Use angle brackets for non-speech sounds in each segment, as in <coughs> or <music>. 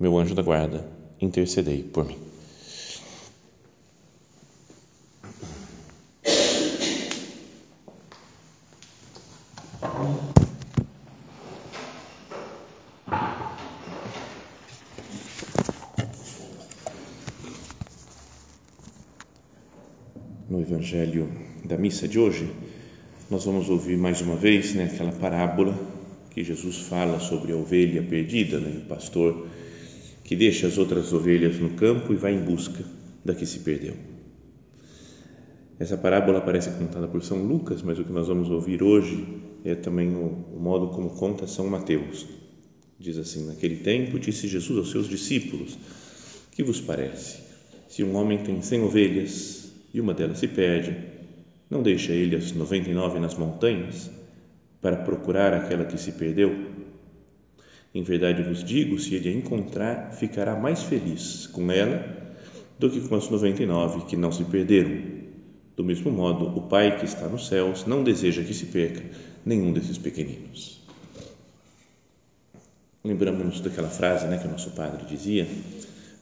meu anjo da guarda, intercedei por mim. No Evangelho da missa de hoje, nós vamos ouvir mais uma vez né, aquela parábola que Jesus fala sobre a ovelha perdida, né, o pastor que deixa as outras ovelhas no campo e vai em busca da que se perdeu. Essa parábola aparece contada por São Lucas, mas o que nós vamos ouvir hoje é também o, o modo como conta São Mateus. Diz assim: Naquele tempo disse Jesus aos seus discípulos: Que vos parece? Se um homem tem cem ovelhas e uma delas se perde, não deixa ele as noventa e nove nas montanhas para procurar aquela que se perdeu? Em verdade vos digo: se ele a encontrar, ficará mais feliz com ela do que com as 99 que não se perderam. Do mesmo modo, o Pai que está nos céus não deseja que se perca nenhum desses pequeninos. Lembramos daquela frase né, que o nosso padre dizia,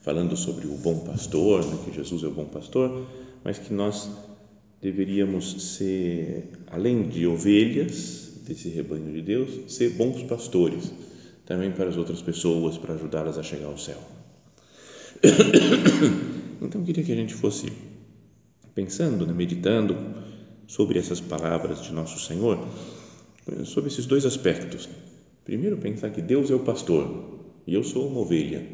falando sobre o bom pastor, né, que Jesus é o bom pastor, mas que nós deveríamos ser, além de ovelhas desse rebanho de Deus, ser bons pastores também para as outras pessoas, para ajudá-las a chegar ao céu. <coughs> Então, eu queria que a gente fosse pensando, né, meditando sobre essas palavras de Nosso Senhor, sobre esses dois aspectos. Primeiro, pensar que Deus é o pastor e eu sou uma ovelha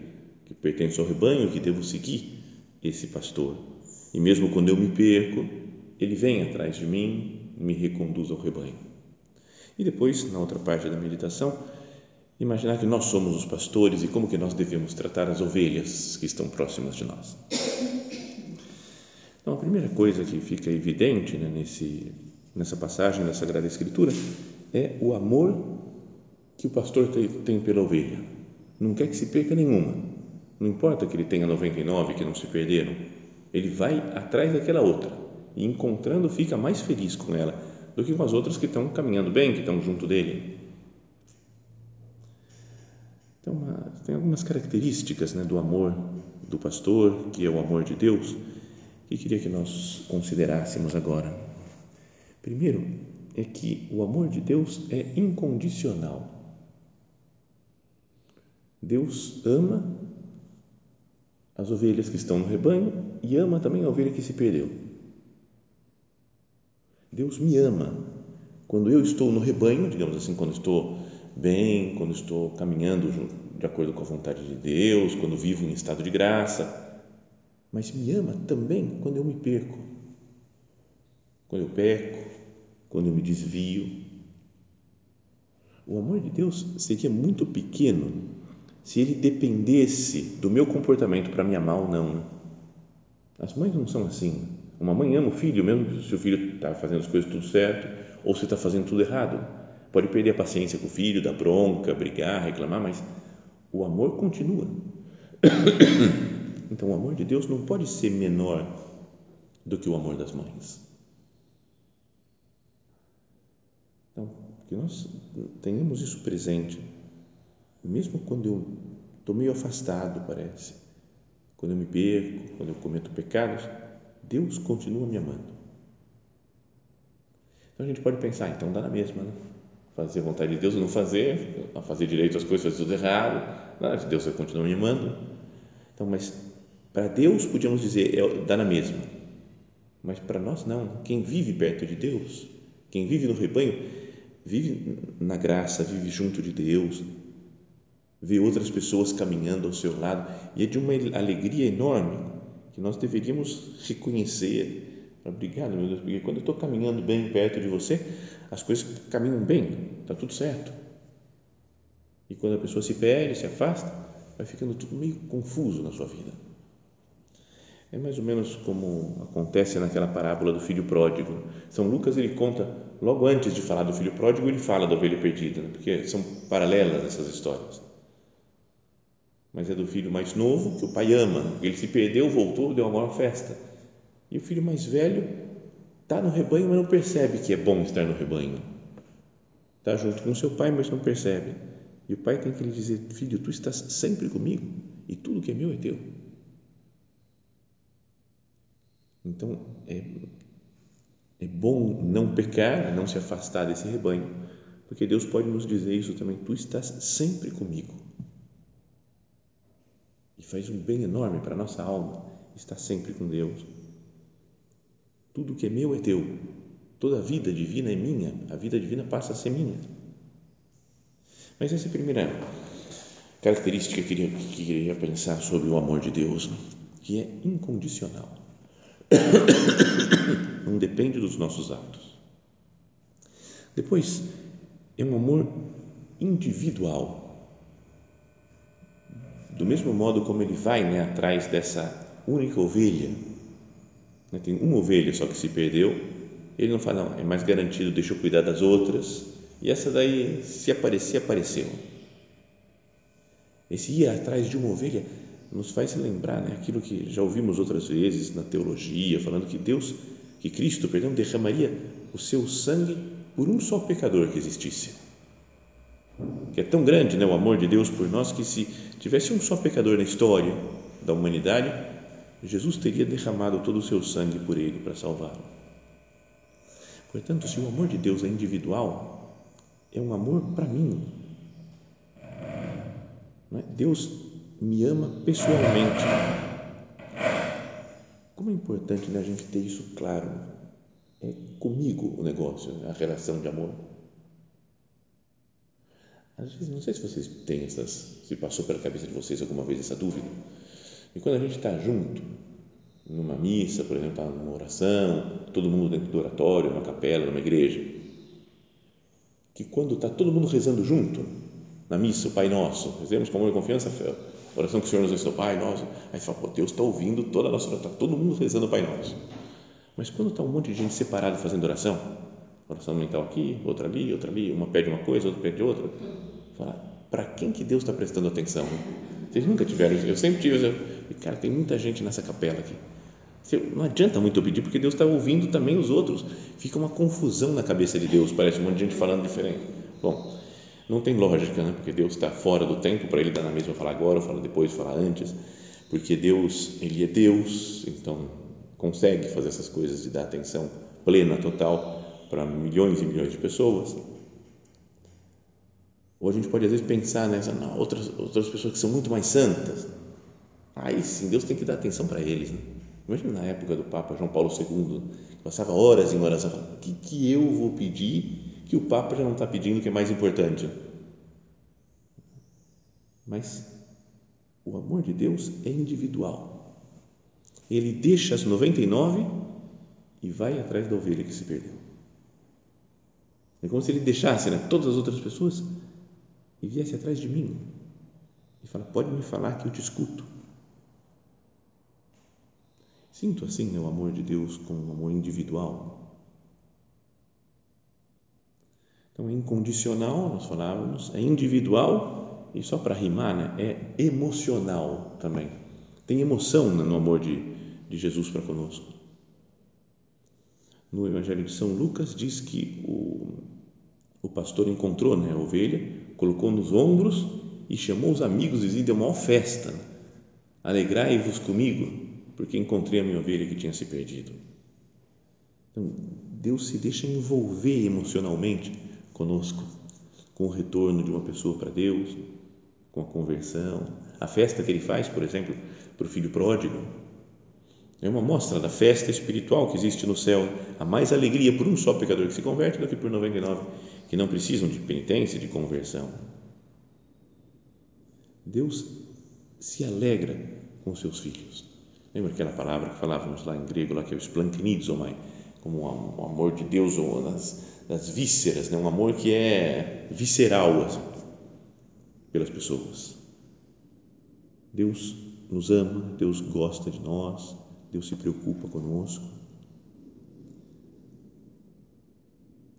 que pertence ao rebanho e que devo seguir esse pastor. E mesmo quando eu me perco, ele vem atrás de mim e me reconduz ao rebanho. E depois, na outra parte da meditação, imaginar que nós somos os pastores e como que nós devemos tratar as ovelhas que estão próximas de nós. Então, a primeira coisa que fica evidente né, nesse, nessa passagem da Sagrada Escritura é o amor que o pastor tem, tem pela ovelha. Não quer que se perca nenhuma. Não importa que ele tenha 99 que não se perderam. Ele vai atrás daquela outra e encontrando fica mais feliz com ela do que com as outras que estão caminhando bem, que estão junto dele. Então, uma, tem algumas características né, do amor do pastor, que é o amor de Deus, que queria que nós considerássemos agora. Primeiro, é que o amor de Deus é incondicional. Deus ama as ovelhas que estão no rebanho e ama também a ovelha que se perdeu. Deus me ama quando eu estou no rebanho, digamos assim, quando estou bem, quando estou caminhando de acordo com a vontade de Deus, quando vivo em estado de graça, mas me ama também quando eu me perco, quando eu peco, quando eu me desvio. O amor de Deus seria muito pequeno se ele dependesse do meu comportamento para me amar ou não. As mães não são assim. Uma mãe ama o filho, mesmo se o filho está fazendo as coisas tudo certo ou se está fazendo tudo errado Pode perder a paciência com o filho, dar bronca, brigar, reclamar, mas o amor continua. Então, o amor de Deus não pode ser menor do que o amor das mães. Então, que nós tenhamos isso presente, mesmo quando eu estou meio afastado, parece, quando eu me perco, quando eu cometo pecados, Deus continua me amando. Então a gente pode pensar, então dá na mesma, né? Fazer a vontade de Deus ou não fazer, fazer direito as coisas, fazer tudo errado, mas Deus vai continuar me amando. Então, mas para Deus podíamos dizer, é, dá na mesma, mas para nós não. Quem vive perto de Deus, quem vive no rebanho, vive na graça, vive junto de Deus, vê outras pessoas caminhando ao seu lado e é de uma alegria enorme que nós deveríamos reconhecer Obrigado, meu Deus, porque quando eu estou caminhando bem perto de você, as coisas caminham bem, está tudo certo. E quando a pessoa se perde, se afasta, vai ficando tudo meio confuso na sua vida. É mais ou menos como acontece naquela parábola do filho pródigo. São Lucas ele conta logo antes de falar do filho pródigo ele fala da ovelha perdida, né? porque são paralelas essas histórias. Mas é do filho mais novo que o pai ama, ele se perdeu, voltou, deu uma maior festa. E o filho mais velho está no rebanho, mas não percebe que é bom estar no rebanho. Está junto com seu pai, mas não percebe. E o pai tem que lhe dizer: Filho, tu estás sempre comigo e tudo que é meu é teu. Então, é, é bom não pecar, não se afastar desse rebanho, porque Deus pode nos dizer isso também: Tu estás sempre comigo. E faz um bem enorme para a nossa alma estar sempre com Deus. Tudo que é meu é teu. Toda a vida divina é minha. A vida divina passa a ser minha. Mas essa é a primeira característica que eu queria, que queria pensar sobre o amor de Deus, que é incondicional. <coughs> Não depende dos nossos atos. Depois, é um amor individual. Do mesmo modo como ele vai né, atrás dessa única ovelha, né, tem uma ovelha só que se perdeu, ele não fala, não, é mais garantido, deixa eu cuidar das outras, e essa daí, se aparecer, apareceu. Esse ir atrás de uma ovelha nos faz lembrar né, aquilo que já ouvimos outras vezes na teologia, falando que Deus, que Cristo, perdão, derramaria o seu sangue por um só pecador que existisse. Que é tão grande né, o amor de Deus por nós que se tivesse um só pecador na história da humanidade, Jesus teria derramado todo o seu sangue por ele para salvá-lo. Portanto, se o amor de Deus é individual, é um amor para mim. É? Deus me ama pessoalmente. Como é importante né, a gente ter isso claro. É comigo o negócio, a relação de amor. Às vezes, não sei se vocês têm essas, se passou pela cabeça de vocês alguma vez essa dúvida. E quando a gente está junto, numa missa, por exemplo, tá numa oração, todo mundo dentro do oratório, numa capela, numa igreja, que quando está todo mundo rezando junto, na missa, o Pai Nosso, rezemos com amor e confiança, oração que o Senhor nos ensinou, Pai Nosso. Aí fala, pô, Deus está ouvindo toda a nossa oração, está todo mundo rezando o Pai Nosso. Mas quando está um monte de gente separada fazendo oração, oração mental aqui, outra ali, outra ali, uma pede uma coisa, outra pede outra, fala, para quem que Deus está prestando atenção? Vocês nunca tiveram? Eu sempre tive, eu, cara, tem muita gente nessa capela aqui. Não adianta muito pedir, porque Deus está ouvindo também os outros. Fica uma confusão na cabeça de Deus, parece um monte de gente falando diferente. Bom, não tem lógica, né? porque Deus está fora do tempo, para Ele dar na mesma falar agora, falar depois, falar antes, porque Deus, Ele é Deus, então consegue fazer essas coisas de dar atenção plena, total, para milhões e milhões de pessoas. Ou a gente pode às vezes pensar nessa, não, outras, outras pessoas que são muito mais santas, aí sim, Deus tem que dar atenção para eles. Né? Imagina na época do Papa João Paulo II, passava horas em oração, o que, que eu vou pedir que o Papa já não está pedindo que é mais importante. Mas o amor de Deus é individual. Ele deixa as 99 e vai atrás da ovelha que se perdeu. É como se ele deixasse né, todas as outras pessoas e viesse atrás de mim. E fala: Pode me falar que eu te escuto. Sinto assim né, o amor de Deus como um amor individual. Então, é incondicional, nós falávamos, é individual e só para rimar, né, é emocional também. Tem emoção no amor de, de Jesus para conosco. No Evangelho de São Lucas diz que o, o pastor encontrou né, a ovelha, colocou nos ombros e chamou os amigos e deu uma festa. Alegrai-vos comigo, porque encontrei a minha ovelha que tinha se perdido. Então, Deus se deixa envolver emocionalmente conosco, com o retorno de uma pessoa para Deus, com a conversão. A festa que ele faz, por exemplo, para o filho pródigo, é uma mostra da festa espiritual que existe no céu. Há mais alegria por um só pecador que se converte do que por 99 que não precisam de penitência, de conversão. Deus se alegra com seus filhos. Lembra aquela palavra que falávamos lá em grego, lá que é o splanknizomai, como o amor de Deus ou nas, das vísceras, né? um amor que é visceral assim, pelas pessoas. Deus nos ama, Deus gosta de nós, Deus se preocupa conosco.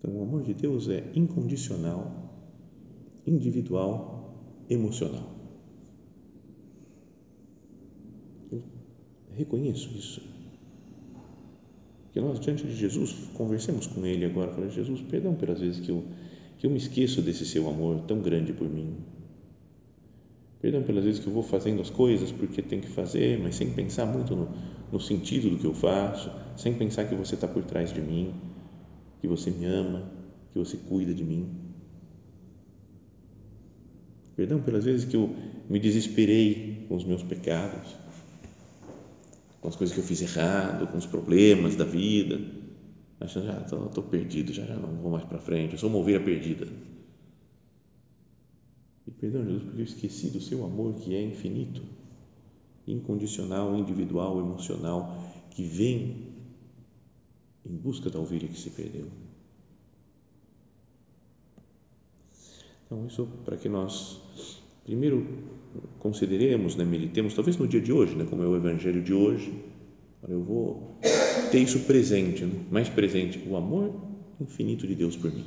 Então, o amor de Deus é incondicional, individual, emocional. Eu reconheço isso. Que nós, diante de Jesus, conversemos com Ele agora. Falei, Jesus, perdão pelas vezes que eu, que eu me esqueço desse seu amor tão grande por mim. Perdão pelas vezes que eu vou fazendo as coisas porque tem que fazer, mas sem pensar muito no, no sentido do que eu faço, sem pensar que você está por trás de mim que você me ama, que você cuida de mim. Perdão pelas vezes que eu me desesperei com os meus pecados, com as coisas que eu fiz errado, com os problemas da vida, achando, já ah, estou perdido, já, já não vou mais para frente, eu sou uma ovelha perdida. E perdão, Jesus, porque eu esqueci do seu amor que é infinito, incondicional, individual, emocional, que vem em busca da ovelha que se perdeu. Então, isso para que nós, primeiro, consideremos, né, meditemos, talvez no dia de hoje, né, como é o Evangelho de hoje, eu vou ter isso presente, né, mais presente, o amor infinito de Deus por mim.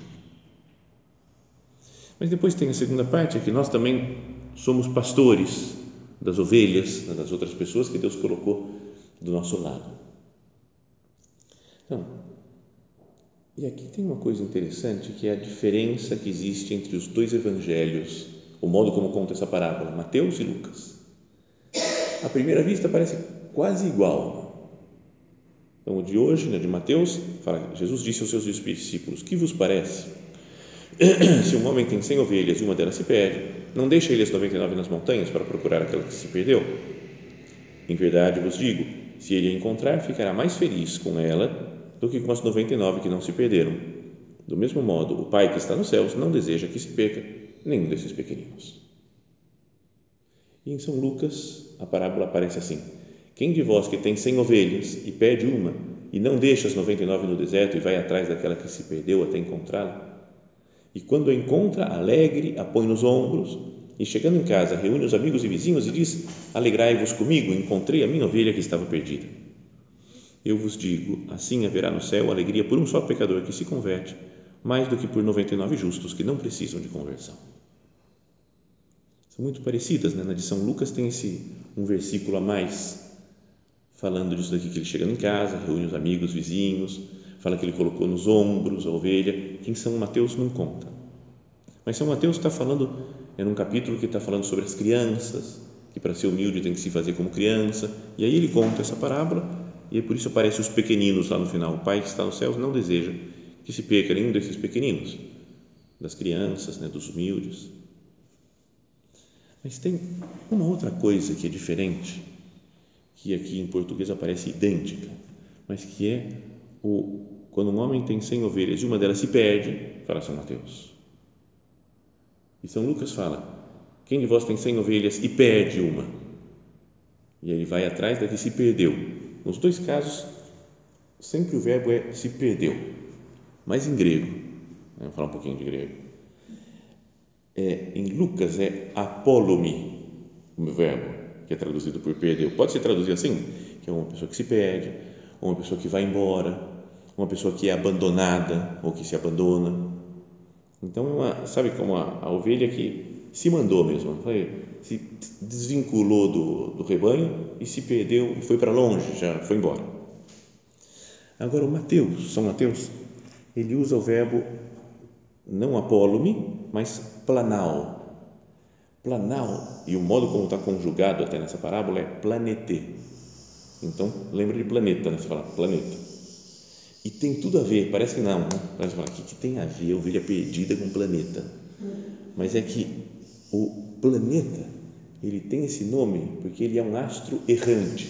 Mas depois tem a segunda parte, é que nós também somos pastores das ovelhas, né, das outras pessoas que Deus colocou do nosso lado. Então, e aqui tem uma coisa interessante que é a diferença que existe entre os dois evangelhos, o modo como conta essa parábola, Mateus e Lucas. À primeira vista parece quase igual. Então, o de hoje, né, de Mateus, fala, Jesus disse aos seus discípulos: Que vos parece? <clears throat> Se um homem tem cem ovelhas e uma delas se perde, não deixa ele as 99 nas montanhas para procurar aquela que se perdeu? Em verdade vos digo: se ele a encontrar, ficará mais feliz com ela do que com as 99 que não se perderam. Do mesmo modo, o Pai que está nos céus não deseja que se perca nenhum desses pequeninos. E em São Lucas, a parábola aparece assim: Quem de vós que tem cem ovelhas e perde uma, e não deixa as 99 no deserto e vai atrás daquela que se perdeu até encontrá-la? E quando a encontra, alegre, a põe nos ombros, e chegando em casa, reúne os amigos e vizinhos e diz: Alegrai-vos comigo, encontrei a minha ovelha que estava perdida. Eu vos digo: assim haverá no céu alegria por um só pecador que se converte, mais do que por 99 justos que não precisam de conversão. São muito parecidas, né? Na de São Lucas tem esse um versículo a mais falando disso daqui que ele chega em casa, reúne os amigos, vizinhos, fala que ele colocou nos ombros a ovelha, que em São Mateus não conta. Mas São Mateus está falando, é num capítulo que está falando sobre as crianças, que para ser humilde tem que se fazer como criança, e aí ele conta essa parábola e é por isso aparecem os pequeninos lá no final. O Pai que está nos céus não deseja que se perca nenhum desses pequeninos, das crianças, né, dos humildes. Mas tem uma outra coisa que é diferente, que aqui em português aparece idêntica, mas que é o quando um homem tem cem ovelhas e uma delas se perde, fala São Mateus. E São Lucas fala: quem de vós tem cem ovelhas e perde uma? E aí vai atrás da que se perdeu nos dois casos, sempre o verbo é se perdeu, mas em grego, né, vamos falar um pouquinho de grego. É, em Lucas é apolomi, o verbo, que é traduzido por perdeu. Pode ser traduzido assim, que é uma pessoa que se perde, uma pessoa que vai embora, uma pessoa que é abandonada ou que se abandona. Então, é uma, sabe como a, a ovelha que se mandou mesmo, foi, se desvinculou do, do rebanho e se perdeu e foi para longe, já foi embora. Agora o Mateus, São Mateus, ele usa o verbo não apolume, mas planal. Planal, e o modo como está conjugado até nessa parábola é planete. Então, lembra de planeta, né? Você fala planeta. E tem tudo a ver, parece que não, né? Parece que, o que, que tem a ver ovelha perdida com planeta? Mas é que o planeta, ele tem esse nome porque ele é um astro errante.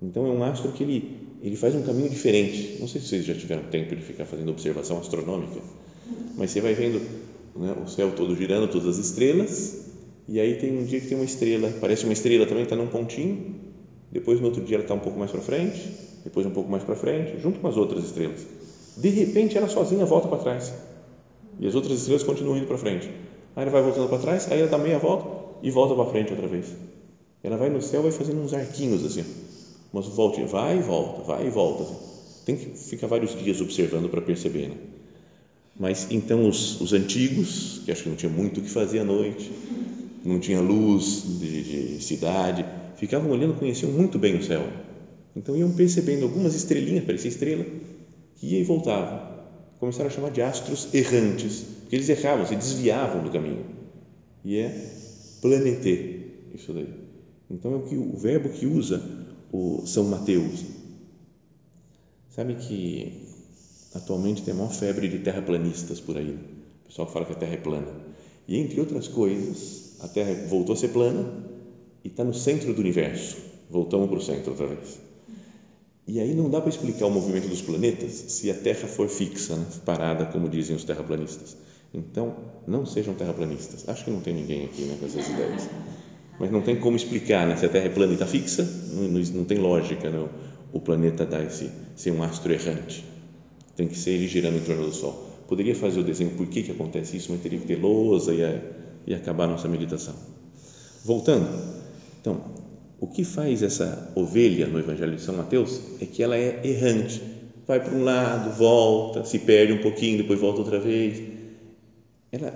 Então é um astro que ele, ele faz um caminho diferente. Não sei se vocês já tiveram tempo de ficar fazendo observação astronômica, mas você vai vendo né, o céu todo girando, todas as estrelas, e aí tem um dia que tem uma estrela, parece uma estrela também, está num pontinho, depois no outro dia ela está um pouco mais para frente, depois um pouco mais para frente, junto com as outras estrelas. De repente ela sozinha volta para trás e as outras estrelas continuam indo para frente. Aí ele vai voltando para trás, aí ela dá meia volta e volta para frente outra vez. ela vai no céu, vai fazendo uns arquinhos assim, umas voltinhas, vai e volta, vai e volta. Assim. Tem que ficar vários dias observando para perceber, né? Mas então os, os antigos, que acho que não tinha muito o que fazer à noite, não tinha luz de, de cidade, ficavam olhando, conheciam muito bem o céu. Então iam percebendo algumas estrelinhas, parecia estrela, que ia e voltava. Começaram a chamar de astros errantes, porque eles erravam, se desviavam do caminho. E é planeter, isso daí. Então é o, que, o verbo que usa o São Mateus. Sabe que atualmente tem a maior febre de terraplanistas por aí. O pessoal que fala que a Terra é plana. E entre outras coisas, a Terra voltou a ser plana e está no centro do universo. Voltamos para o centro outra vez. E aí não dá para explicar o movimento dos planetas se a Terra for fixa, né? parada, como dizem os terraplanistas. Então, não sejam terraplanistas. Acho que não tem ninguém aqui né, com essas ideias. Mas não tem como explicar, né? se a Terra é plana e está fixa, não, não, tem lógica né? o, o planeta dar esse, ser um astro errante. Tem que ser ele girando em torno do Sol. Poderia fazer o desenho por que, que acontece isso, mas teria que ter lousa e, e acabar a nossa meditação. Voltando, então, o que faz essa ovelha no Evangelho de São Mateus é que ela é errante. Vai para um lado, volta, se perde um pouquinho, depois volta outra vez. Ela,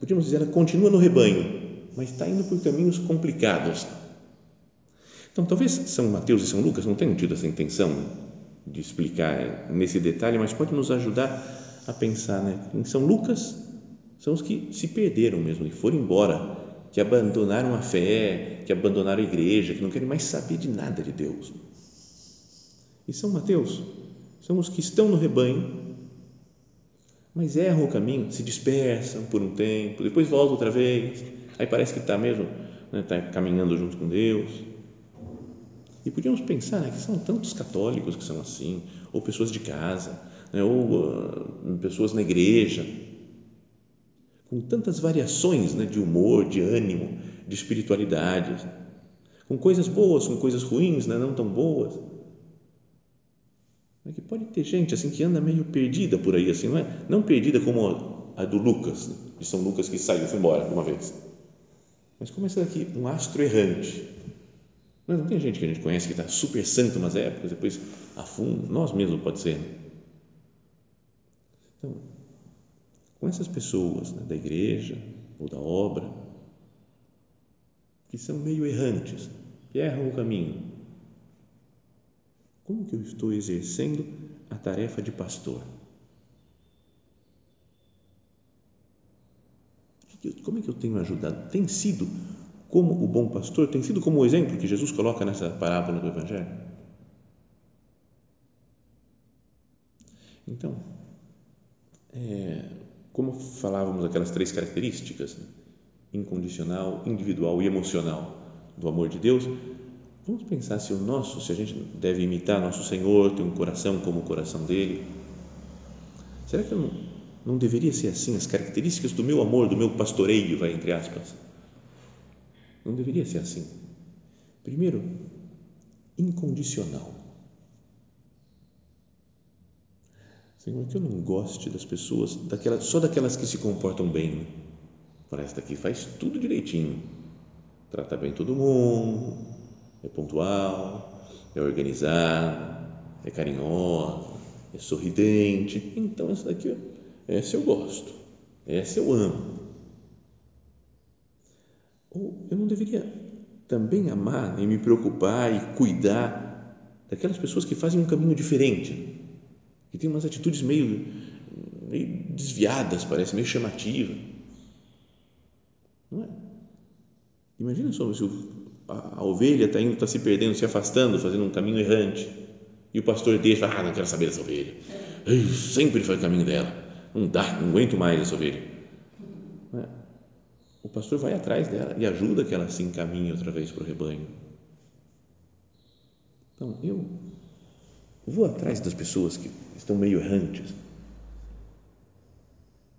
podíamos dizer, ela continua no rebanho, mas está indo por caminhos complicados. Então, talvez São Mateus e São Lucas não tenham tido essa intenção de explicar nesse detalhe, mas pode nos ajudar a pensar, né? Em São Lucas são os que se perderam mesmo, que foram embora que abandonaram a fé, que abandonaram a igreja, que não querem mais saber de nada de Deus. E São Mateus são os que estão no rebanho, mas erram o caminho, se dispersam por um tempo, depois voltam outra vez, aí parece que está mesmo, né, está caminhando junto com Deus. E podíamos pensar né, que são tantos católicos que são assim, ou pessoas de casa, né, ou uh, pessoas na igreja, com tantas variações né, de humor, de ânimo, de espiritualidade, com coisas boas, com coisas ruins, né, não tão boas. É que pode ter gente assim que anda meio perdida por aí, assim, não é? Não perdida como a, do Lucas, de São Lucas que saiu, foi embora de uma vez. Mas como essa daqui, um astro errante. Mas não tem gente que a gente conhece que está super santo umas épocas, depois afunda, nós mesmos pode ser. Né? Então, com essas pessoas né, da igreja ou da obra que são meio errantes, que erram o caminho. Como que eu estou exercendo a tarefa de pastor? Como é que eu tenho ajudado? Tem sido como o bom pastor? Tem sido como o exemplo que Jesus coloca nessa parábola do Evangelho? Então, é, como falávamos aquelas três características, incondicional, individual e emocional do amor de Deus, vamos pensar se o nosso, se a gente deve imitar nosso Senhor, ter um coração como o coração dele. Será que não, não deveria ser assim as características do meu amor, do meu pastoreio, vai entre aspas? Não deveria ser assim. Primeiro, incondicional. Senhor, que eu não goste das pessoas, daquelas, só daquelas que se comportam bem. Parece que faz tudo direitinho. Trata bem todo mundo, é pontual, é organizado, é carinhosa, é sorridente. Então, essa daqui, essa eu gosto, essa eu amo. Ou eu não deveria também amar e me preocupar e cuidar daquelas pessoas que fazem um caminho diferente que tem umas atitudes meio, meio desviadas, parece, meio chamativa. Não é? Imagina só se a, ovelha está indo, está se perdendo, se afastando, fazendo um caminho errante, e o pastor deixa, ah, não quero saber dessa ovelha, Ai, sempre faz o caminho dela, não dá, não aguento mais essa ovelha. É? O pastor vai atrás dela e ajuda que ela se encaminhe outra vez para o rebanho. Então, eu vou atrás das pessoas que estão meio errantes,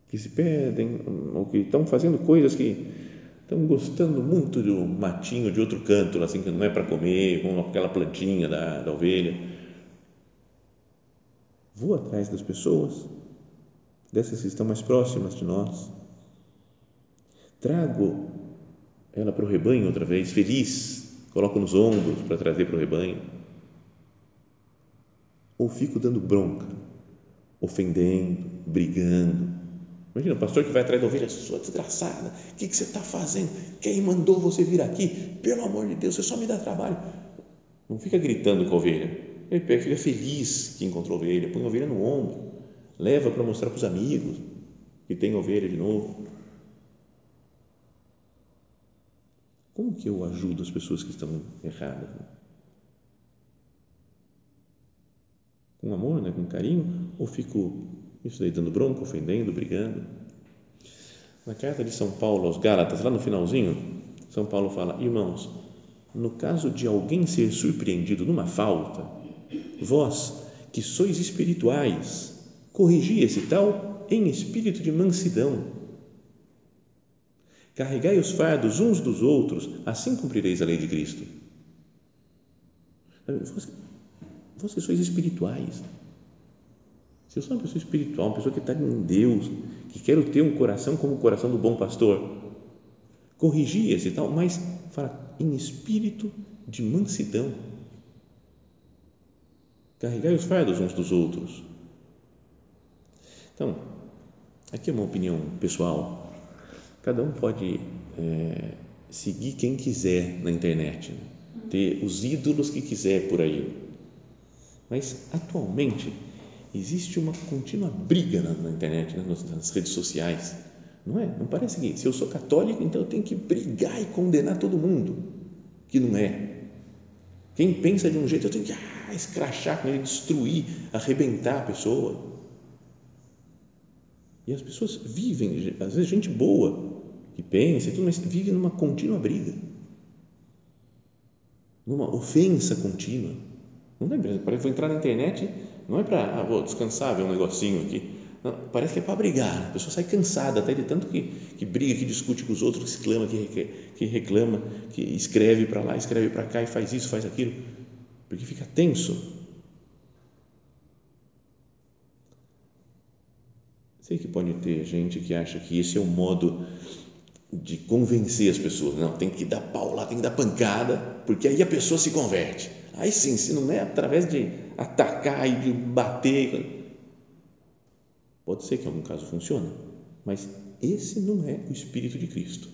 que se perdem ou que estão fazendo coisas que estão gostando muito do matinho de outro canto, assim que não é para comer, com aquela plantinha da, da ovelha. Vou atrás das pessoas, dessas que estão mais próximas de nós. Trago ela para o rebanho outra vez, feliz, coloco nos ombros para trazer para o rebanho, ou fico dando bronca, ofendendo, brigando. Imagina, o pastor que vai atrás da ovelha, sua desgraçada, o que, que você está fazendo? Quem mandou você vir aqui? Pelo amor de Deus, você só me dá trabalho. Não fica gritando com a ovelha, ele fica feliz que encontrou a ovelha, põe a ovelha no ombro, leva para mostrar para os amigos que tem ovelha de novo. Como que eu ajudo as pessoas que estão erradas? Com amor, né? com carinho? Ou fico isso daí dando bronca, ofendendo, brigando? Na carta de São Paulo aos Gálatas, lá no finalzinho, São Paulo fala: Irmãos, no caso de alguém ser surpreendido numa falta, vós que sois espirituais, corrigi esse tal em espírito de mansidão Carregai os fardos uns dos outros, assim cumprireis a lei de Cristo. Vós, vós que sois espirituais, se eu sou uma pessoa espiritual, uma pessoa que está em Deus, que quero ter um coração como o coração do bom pastor, corrigi esse tal, mas fala em espírito de mansidão. Carregai os fardos uns dos outros. Então, aqui é uma opinião pessoal, Cada um pode é, seguir quem quiser na internet, né? ter os ídolos que quiser por aí. Mas, atualmente, existe uma contínua briga na, na internet, né? nas, nas redes sociais. Não é? Não parece que se eu sou católico, então eu tenho que brigar e condenar todo mundo, que não é. Quem pensa de um jeito, eu tenho que ah, escrachar com ele, destruir, arrebentar a pessoa. E as pessoas vivem, às vezes, gente boa, que pensa e tudo, mas vive numa contínua briga, numa ofensa contínua. Não é parece que vou entrar na internet, não é para, ah, vou descansar, ver um negocinho aqui. Não, parece que é para brigar. A pessoa sai cansada até de tanto que, que briga, que discute com os outros, que exclama, que, que reclama, que escreve para lá, escreve para cá e faz isso, faz aquilo, porque fica tenso. Sei que pode ter gente que acha que esse é o modo de convencer as pessoas. Não, tem que dar pau lá, tem que dar pancada, porque aí a pessoa se converte. Aí sim, se não é através de atacar e de bater. Pode ser que em algum caso funcione, mas esse não é o espírito de Cristo.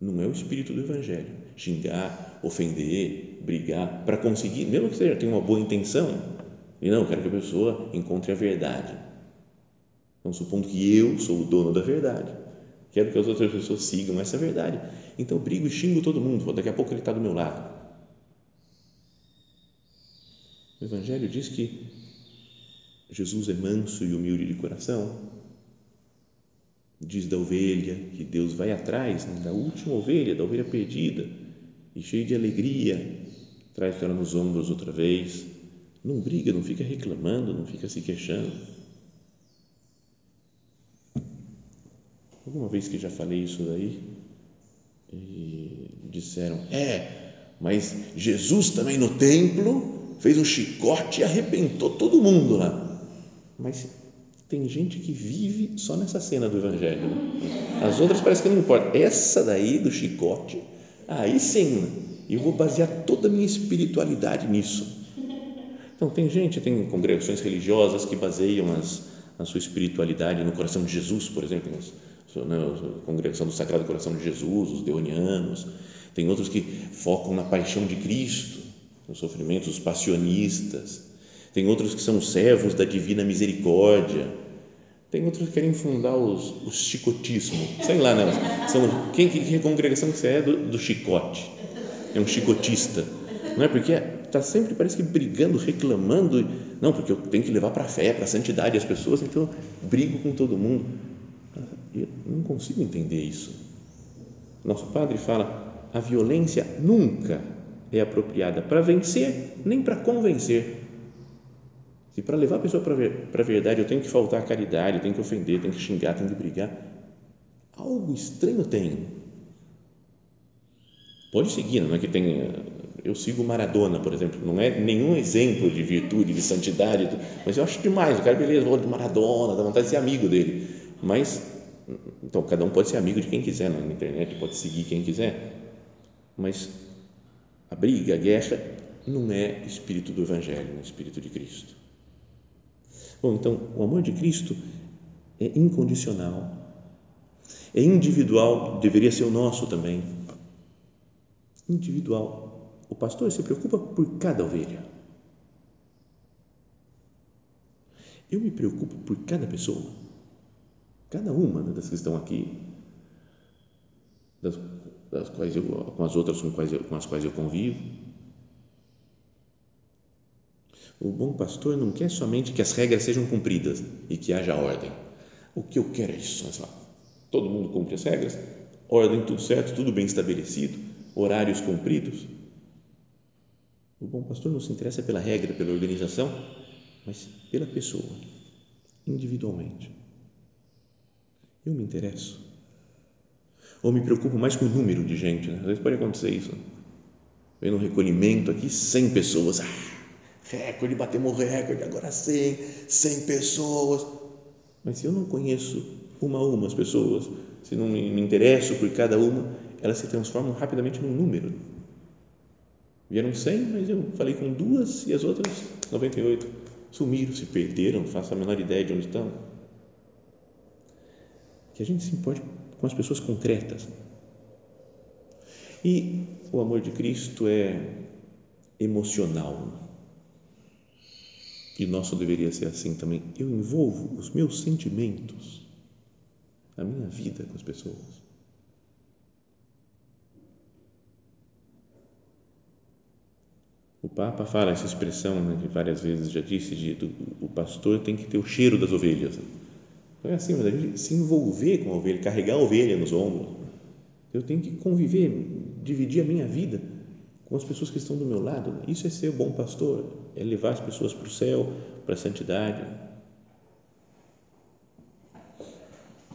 Não é o espírito do Evangelho. Xingar, ofender, brigar, para conseguir, mesmo que você tenha uma boa intenção, e não, quero que a pessoa encontre a verdade. Então, supondo que eu sou o dono da verdade, Quero que as outras pessoas sigam essa verdade. Então eu brigo e xingo todo mundo. Daqui a pouco ele está do meu lado. O Evangelho diz que Jesus é manso e humilde de coração. Diz da ovelha que Deus vai atrás né, da última ovelha, da ovelha perdida, e cheio de alegria, traz ela nos ombros outra vez. Não briga, não fica reclamando, não fica se queixando Alguma vez que já falei isso daí, e disseram: É, mas Jesus também no templo fez um chicote e arrebentou todo mundo lá. Mas tem gente que vive só nessa cena do Evangelho. Né? As outras parece que não importa. Essa daí do chicote, aí sim, eu vou basear toda a minha espiritualidade nisso. Então, tem gente, tem congregações religiosas que baseiam as, a sua espiritualidade no coração de Jesus, por exemplo, né, a congregação do Sagrado Coração de Jesus, os deonianos, tem outros que focam na paixão de Cristo, nos sofrimentos passionistas, tem outros que são servos da divina misericórdia, tem outros que querem fundar os, os chicotismo, sei lá, né? São, quem, que, que congregação que você é do, do chicote? É um chicotista, não é? Porque está sempre, parece que brigando, reclamando, não, porque eu tenho que levar para a fé, para a santidade as pessoas, então brigo com todo mundo. Eu não consigo entender isso. Nosso padre fala: a violência nunca é apropriada para vencer nem para convencer. Se para levar a pessoa para a verdade eu tenho que faltar a caridade, eu tenho que ofender, tenho que xingar, tenho que brigar, algo estranho tem. Pode seguir, não é que tenha. Eu sigo Maradona, por exemplo, não é nenhum exemplo de virtude, de santidade, mas eu acho demais. O cara, beleza, vou de Maradona, dá vontade de ser amigo dele, mas então, cada um pode ser amigo de quem quiser na internet, pode seguir quem quiser, mas a briga, a guerra, não é espírito do Evangelho, é espírito de Cristo. Bom, então, o amor de Cristo é incondicional, é individual, deveria ser o nosso também. Individual. O pastor se preocupa por cada ovelha. Eu me preocupo por cada pessoa, cada uma das que estão aqui, das, das quais eu, com as outras com, quais eu, com as quais eu convivo. O bom pastor não quer somente que as regras sejam cumpridas e que haja ordem. O que eu quero é isso, todo mundo cumpre as regras, ordem tudo certo, tudo bem estabelecido, horários cumpridos. O bom pastor não se interessa pela regra, pela organização, mas pela pessoa, individualmente. Eu me interesso. Ou me preocupo mais com o número de gente, né? às vezes pode acontecer isso. Vem no recolhimento aqui, 100 pessoas. Ah, recorde, batemos recorde, agora 100, 100 pessoas. Mas se eu não conheço uma a uma as pessoas, se não me, interesso por cada uma, elas se transformam rapidamente num número. Vieram 100, mas eu falei com duas e as outras 98 sumiram, se perderam, faço a menor ideia de onde estão. Que a gente se importe com as pessoas concretas. E o amor de Cristo é emocional. E nosso deveria ser assim também. Eu envolvo os meus sentimentos, a minha vida com as pessoas. O Papa fala essa expressão, né, que várias vezes já disse, de, do, o pastor tem que ter o cheiro das ovelhas. Então é assim, mas a gente se envolver com a ovelha, carregar a ovelha nos ombros. Eu tenho que conviver, dividir a minha vida com as pessoas que estão do meu lado. Isso é ser bom pastor, é levar as pessoas para o céu, para a santidade.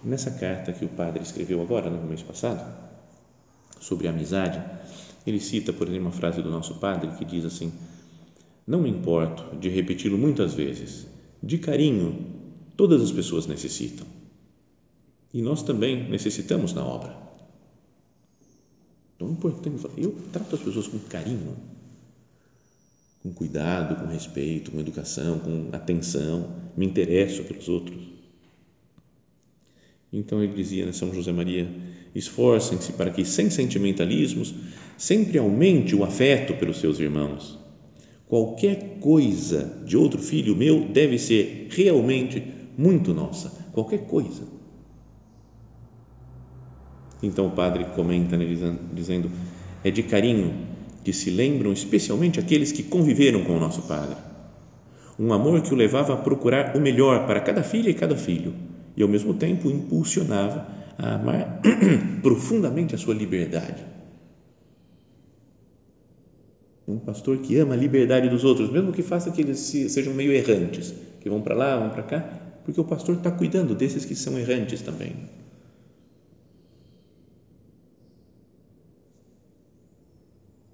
Nessa carta que o padre escreveu agora, no mês passado, sobre a amizade, ele cita, por exemplo, uma frase do nosso padre que diz assim: Não me importo de repeti-lo muitas vezes, de carinho todas as pessoas necessitam. E nós também necessitamos na obra. Então é importante, eu trato as pessoas com carinho, com cuidado, com respeito, com educação, com atenção, me interesso pelos outros. Então ele dizia, né, São José Maria, esforcem-se para que, sem sentimentalismos, sempre aumente o afeto pelos seus irmãos. Qualquer coisa de outro filho meu deve ser realmente muito nossa, qualquer coisa. Então o padre comenta né, dizendo: é de carinho que se lembram especialmente aqueles que conviveram com o nosso padre. Um amor que o levava a procurar o melhor para cada filha e cada filho, e ao mesmo tempo impulsionava a amar <clears throat> profundamente a sua liberdade. Um pastor que ama a liberdade dos outros, mesmo que faça que eles sejam meio errantes, que vão para lá, vão para cá, porque o pastor está cuidando desses que são errantes também.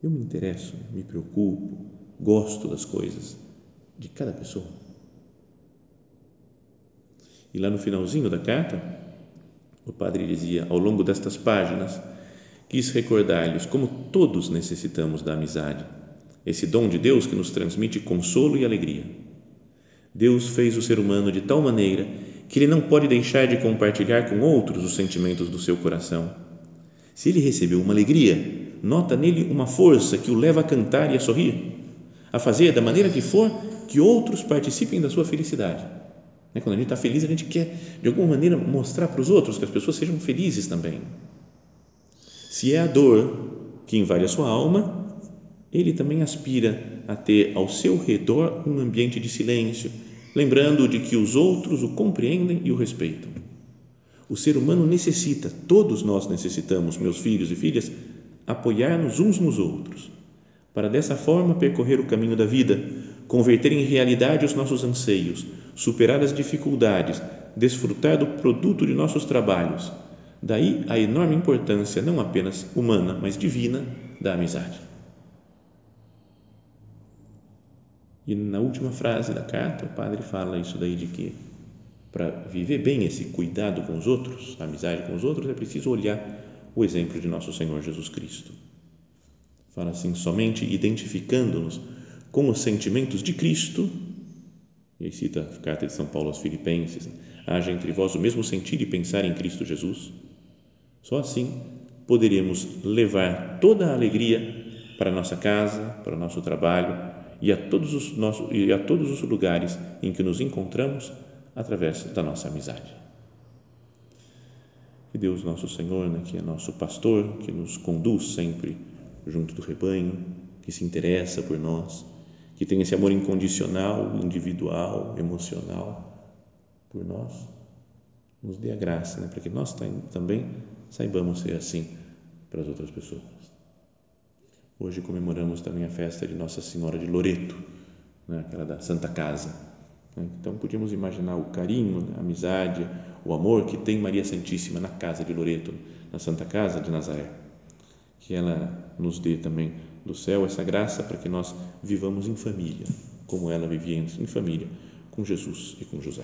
Eu me interesso, me preocupo, gosto das coisas de cada pessoa. E lá no finalzinho da carta, o padre dizia: ao longo destas páginas, quis recordar-lhes como todos necessitamos da amizade, esse dom de Deus que nos transmite consolo e alegria. Deus fez o ser humano de tal maneira que ele não pode deixar de compartilhar com outros os sentimentos do seu coração. Se ele recebeu uma alegria, nota nele uma força que o leva a cantar e a sorrir, a fazer da maneira que for que outros participem da sua felicidade. Né, quando a gente está feliz, a gente quer, de alguma maneira, mostrar para os outros que as pessoas sejam felizes também. Se é a dor que invade a sua alma, ele também aspira a ter ao seu redor um ambiente de silêncio, lembrando de que os outros o compreendem e o respeitam. O ser humano necessita, todos nós necessitamos, meus filhos e filhas, apoiar-nos uns nos outros, para dessa forma percorrer o caminho da vida, converter em realidade os nossos anseios, superar as dificuldades, desfrutar do produto de nossos trabalhos. Daí a enorme importância, não apenas humana, mas divina, da amizade. E na última frase da carta, o padre fala isso daí de que para viver bem esse cuidado com os outros, a amizade com os outros, é preciso olhar o exemplo de nosso Senhor Jesus Cristo. Fala assim, somente identificando-nos com os sentimentos de Cristo, e aí cita a carta de São Paulo aos Filipenses, haja entre vós o mesmo sentir e pensar em Cristo Jesus. Só assim poderemos levar toda a alegria para a nossa casa, para o nosso trabalho e a todos os nossos e a todos os lugares em que nos encontramos através da nossa amizade. Que Deus nosso Senhor, né, que é nosso pastor, que nos conduz sempre junto do rebanho, que se interessa por nós, que tem esse amor incondicional, individual, emocional por nós, nos dê a graça, né, para que nós também saibamos ser assim para as outras pessoas. Hoje comemoramos também a festa de Nossa Senhora de Loreto, né, aquela da Santa Casa. Né. Então podíamos imaginar o carinho, a amizade, o amor que tem Maria Santíssima na casa de Loreto, na Santa Casa de Nazaré que ela nos dê também do céu essa graça para que nós vivamos em família, como ela vivia em família com Jesus e com José.